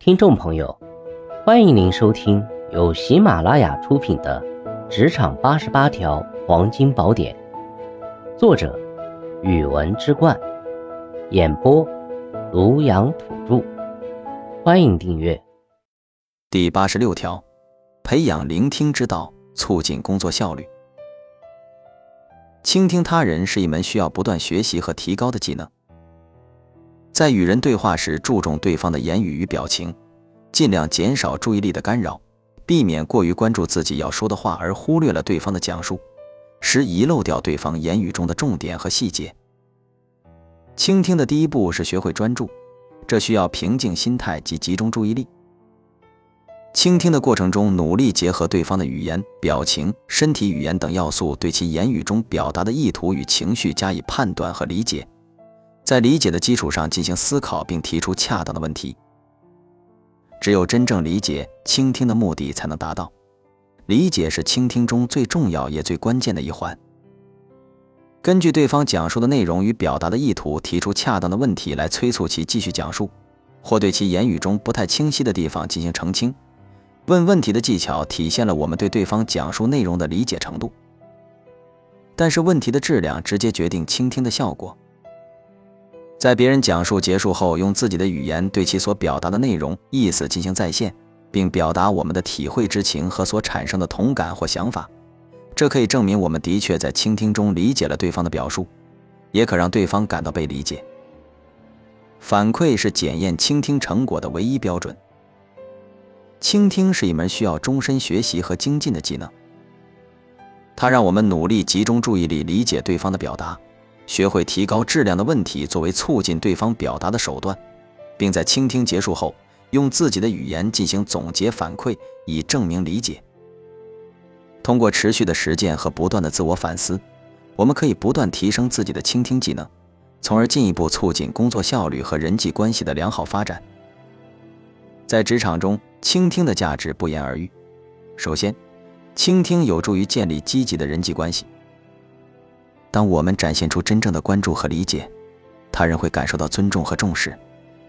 听众朋友，欢迎您收听由喜马拉雅出品的《职场八十八条黄金宝典》，作者：语文之冠，演播：庐阳土著。欢迎订阅。第八十六条，培养聆听之道，促进工作效率。倾听他人是一门需要不断学习和提高的技能。在与人对话时，注重对方的言语与表情，尽量减少注意力的干扰，避免过于关注自己要说的话而忽略了对方的讲述，使遗漏掉对方言语中的重点和细节。倾听的第一步是学会专注，这需要平静心态及集中注意力。倾听的过程中，努力结合对方的语言、表情、身体语言等要素，对其言语中表达的意图与情绪加以判断和理解。在理解的基础上进行思考，并提出恰当的问题。只有真正理解，倾听的目的才能达到。理解是倾听中最重要也最关键的一环。根据对方讲述的内容与表达的意图，提出恰当的问题来催促其继续讲述，或对其言语中不太清晰的地方进行澄清。问问题的技巧体现了我们对对方讲述内容的理解程度。但是问题的质量直接决定倾听的效果。在别人讲述结束后，用自己的语言对其所表达的内容、意思进行再现，并表达我们的体会之情和所产生的同感或想法，这可以证明我们的确在倾听中理解了对方的表述，也可让对方感到被理解。反馈是检验倾听成果的唯一标准。倾听是一门需要终身学习和精进的技能，它让我们努力集中注意力，理解对方的表达。学会提高质量的问题作为促进对方表达的手段，并在倾听结束后用自己的语言进行总结反馈，以证明理解。通过持续的实践和不断的自我反思，我们可以不断提升自己的倾听技能，从而进一步促进工作效率和人际关系的良好发展。在职场中，倾听的价值不言而喻。首先，倾听有助于建立积极的人际关系。当我们展现出真正的关注和理解，他人会感受到尊重和重视，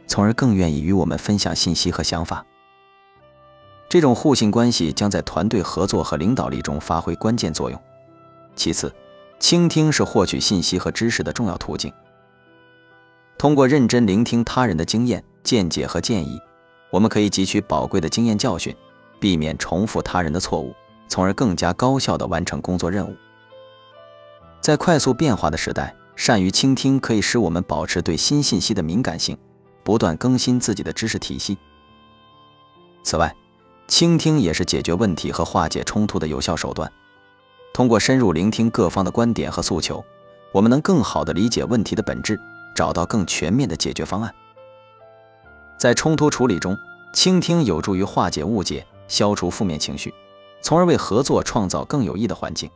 从而更愿意与我们分享信息和想法。这种互信关系将在团队合作和领导力中发挥关键作用。其次，倾听是获取信息和知识的重要途径。通过认真聆听他人的经验、见解和建议，我们可以汲取宝贵的经验教训，避免重复他人的错误，从而更加高效地完成工作任务。在快速变化的时代，善于倾听可以使我们保持对新信息的敏感性，不断更新自己的知识体系。此外，倾听也是解决问题和化解冲突的有效手段。通过深入聆听各方的观点和诉求，我们能更好地理解问题的本质，找到更全面的解决方案。在冲突处理中，倾听有助于化解误解，消除负面情绪，从而为合作创造更有益的环境。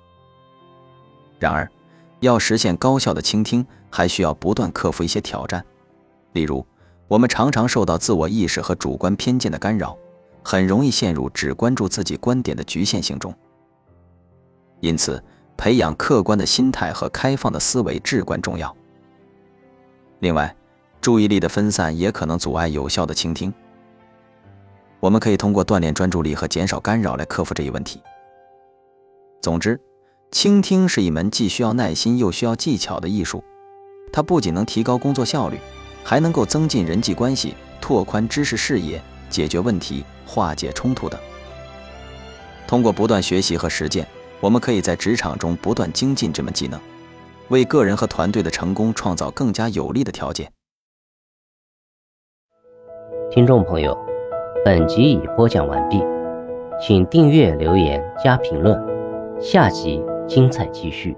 然而，要实现高效的倾听，还需要不断克服一些挑战。例如，我们常常受到自我意识和主观偏见的干扰，很容易陷入只关注自己观点的局限性中。因此，培养客观的心态和开放的思维至关重要。另外，注意力的分散也可能阻碍有效的倾听。我们可以通过锻炼专注力和减少干扰来克服这一问题。总之。倾听是一门既需要耐心又需要技巧的艺术，它不仅能提高工作效率，还能够增进人际关系、拓宽知识视野、解决问题、化解冲突等。通过不断学习和实践，我们可以在职场中不断精进这门技能，为个人和团队的成功创造更加有利的条件。听众朋友，本集已播讲完毕，请订阅、留言、加评论，下集。精彩继续。